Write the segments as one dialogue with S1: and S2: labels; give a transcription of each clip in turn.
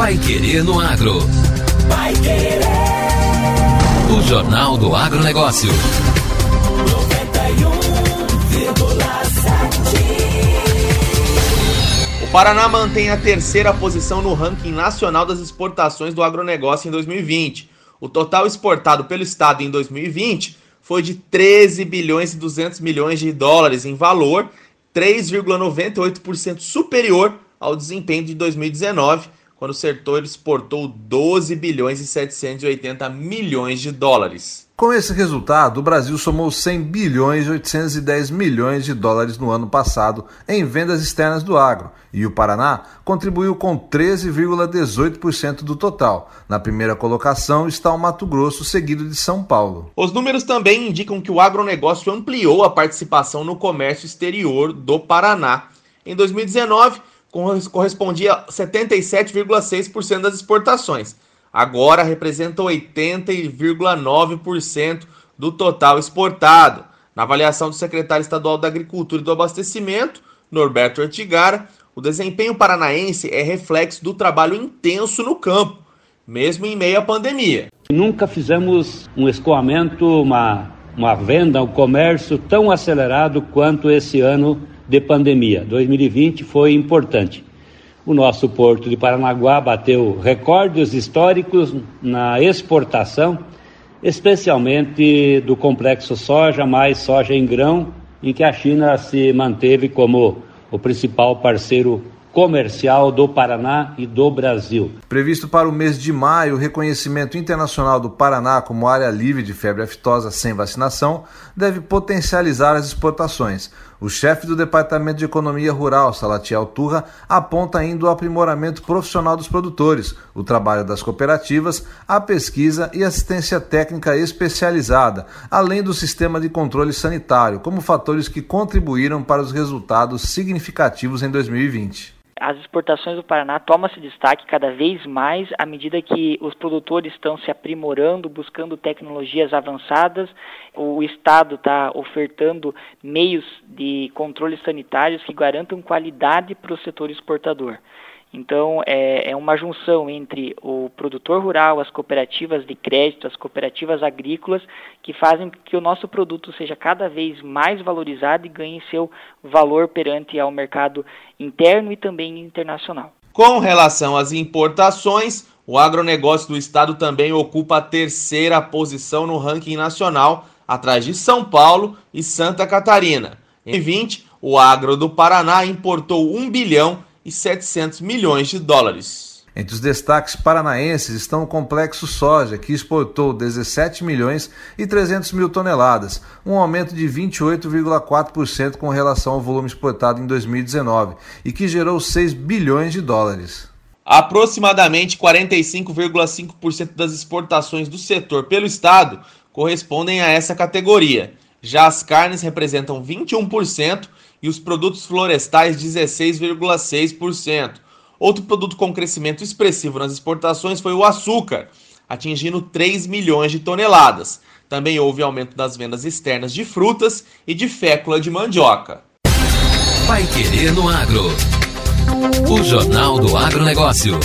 S1: Pai Querer no Agro.
S2: Pai Querer.
S1: O Jornal do Agronegócio.
S2: 91,7.
S3: O Paraná mantém a terceira posição no ranking nacional das exportações do agronegócio em 2020. O total exportado pelo estado em 2020 foi de 13 bilhões e 200 milhões de dólares em valor, 3,98% superior ao desempenho de 2019, quando o setor exportou 12 bilhões e 780 milhões de dólares.
S4: Com esse resultado, o Brasil somou 100 bilhões e 810 milhões de dólares no ano passado em vendas externas do agro, e o Paraná contribuiu com 13,18% do total. Na primeira colocação está o Mato Grosso, seguido de São Paulo.
S3: Os números também indicam que o agronegócio ampliou a participação no comércio exterior do Paraná. Em 2019, correspondia a 77,6% das exportações agora representa 80,9% do total exportado. Na avaliação do secretário estadual da Agricultura e do Abastecimento, Norberto Ortigara, o desempenho paranaense é reflexo do trabalho intenso no campo, mesmo em meio à pandemia.
S5: Nunca fizemos um escoamento, uma, uma venda, um comércio tão acelerado quanto esse ano de pandemia. 2020 foi importante. O nosso porto de Paranaguá bateu recordes históricos na exportação, especialmente do complexo soja mais soja em grão, em que a China se manteve como o principal parceiro comercial do Paraná e do Brasil.
S4: Previsto para o mês de maio, o reconhecimento internacional do Paraná como área livre de febre aftosa sem vacinação deve potencializar as exportações. O chefe do Departamento de Economia Rural, Salatiel Turra, aponta ainda o aprimoramento profissional dos produtores, o trabalho das cooperativas, a pesquisa e assistência técnica especializada, além do sistema de controle sanitário, como fatores que contribuíram para os resultados significativos em 2020
S6: as exportações do Paraná tomam-se destaque cada vez mais à medida que os produtores estão se aprimorando, buscando tecnologias avançadas. O Estado está ofertando meios de controles sanitários que garantam qualidade para o setor exportador. Então, é, é, uma junção entre o produtor rural, as cooperativas de crédito, as cooperativas agrícolas, que fazem que o nosso produto seja cada vez mais valorizado e ganhe seu valor perante ao mercado interno e também internacional.
S3: Com relação às importações, o agronegócio do estado também ocupa a terceira posição no ranking nacional, atrás de São Paulo e Santa Catarina. Em 2020, o agro do Paraná importou 1 bilhão e 700 milhões de dólares.
S4: Entre os destaques paranaenses estão o complexo soja, que exportou 17 milhões e 300 mil toneladas, um aumento de 28,4% com relação ao volume exportado em 2019 e que gerou 6 bilhões de dólares.
S3: Aproximadamente 45,5% das exportações do setor pelo estado correspondem a essa categoria. Já as carnes representam 21% e os produtos florestais 16,6%. Outro produto com crescimento expressivo nas exportações foi o açúcar, atingindo 3 milhões de toneladas. Também houve aumento das vendas externas de frutas e de fécula de mandioca.
S1: Vai querer no agro. O Jornal do Agronegócio.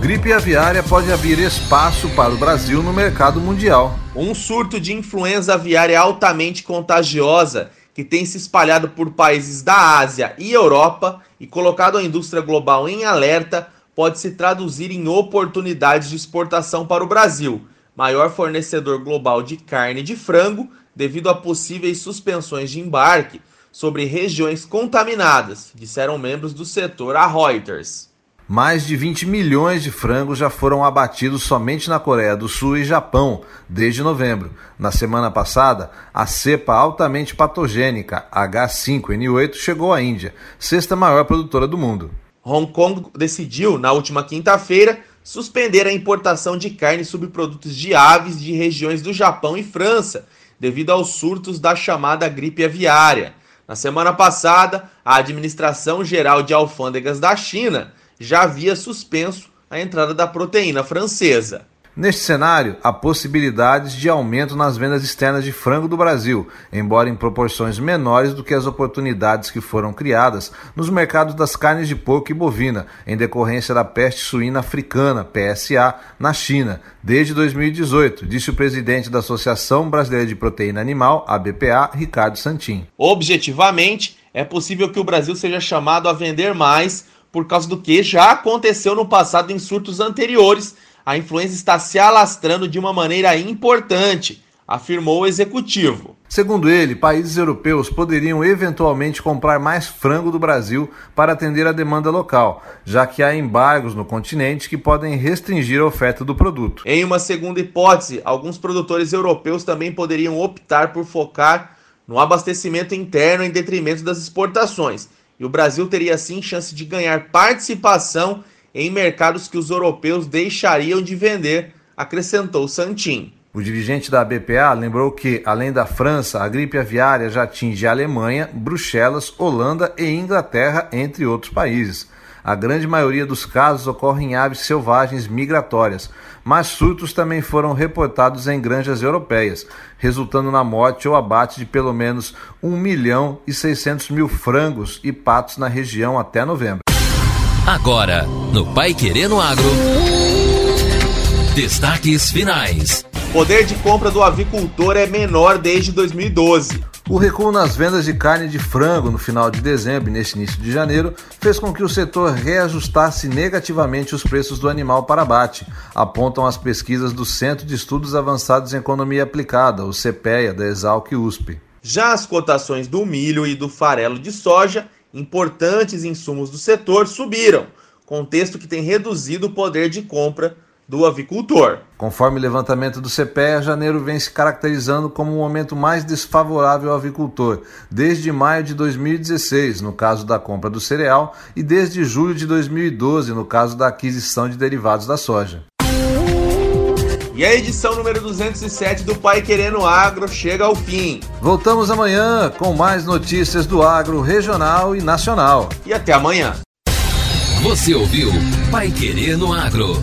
S4: Gripe aviária pode abrir espaço para o Brasil no mercado mundial.
S3: Um surto de influenza aviária altamente contagiosa que tem se espalhado por países da Ásia e Europa e colocado a indústria global em alerta, pode se traduzir em oportunidades de exportação para o Brasil, maior fornecedor global de carne de frango, devido a possíveis suspensões de embarque sobre regiões contaminadas, disseram membros do setor a Reuters.
S4: Mais de 20 milhões de frangos já foram abatidos somente na Coreia do Sul e Japão desde novembro. Na semana passada, a cepa altamente patogênica H5N8 chegou à Índia, sexta maior produtora do mundo.
S3: Hong Kong decidiu, na última quinta-feira, suspender a importação de carne e subprodutos de aves de regiões do Japão e França, devido aos surtos da chamada gripe aviária. Na semana passada, a Administração Geral de Alfândegas da China já havia suspenso a entrada da proteína francesa.
S4: Neste cenário, há possibilidades de aumento nas vendas externas de frango do Brasil, embora em proporções menores do que as oportunidades que foram criadas nos mercados das carnes de porco e bovina, em decorrência da peste suína africana, PSA, na China, desde 2018, disse o presidente da Associação Brasileira de Proteína Animal, ABPA, Ricardo Santin.
S3: Objetivamente, é possível que o Brasil seja chamado a vender mais por causa do que já aconteceu no passado em surtos anteriores a influenza está se alastrando de uma maneira importante, afirmou o executivo.
S4: Segundo ele, países europeus poderiam eventualmente comprar mais frango do Brasil para atender a demanda local, já que há embargos no continente que podem restringir a oferta do produto.
S3: Em uma segunda hipótese, alguns produtores europeus também poderiam optar por focar no abastecimento interno em detrimento das exportações, e o Brasil teria assim chance de ganhar participação em mercados que os europeus deixariam de vender, acrescentou Santin.
S4: O dirigente da BPA lembrou que, além da França, a gripe aviária já atinge a Alemanha, Bruxelas, Holanda e Inglaterra, entre outros países. A grande maioria dos casos ocorre em aves selvagens migratórias, mas surtos também foram reportados em granjas europeias, resultando na morte ou abate de pelo menos 1 milhão e 600 mil frangos e patos na região até novembro.
S1: Agora, no Pai Querendo Agro. Destaques finais.
S3: Poder de compra do avicultor é menor desde 2012.
S4: O recuo nas vendas de carne de frango no final de dezembro e neste início de janeiro fez com que o setor reajustasse negativamente os preços do animal para abate, apontam as pesquisas do Centro de Estudos Avançados em Economia Aplicada, o CPEA, da Exalc USP.
S3: Já as cotações do milho e do farelo de soja importantes insumos do setor subiram, contexto que tem reduzido o poder de compra do avicultor.
S4: Conforme o levantamento do CPEA, janeiro vem se caracterizando como o momento mais desfavorável ao avicultor, desde maio de 2016, no caso da compra do cereal, e desde julho de 2012, no caso da aquisição de derivados da soja.
S3: E a edição número 207 do Pai Querendo Agro chega ao fim.
S4: Voltamos amanhã com mais notícias do agro regional e nacional.
S3: E até amanhã.
S1: Você ouviu Pai Querendo Agro.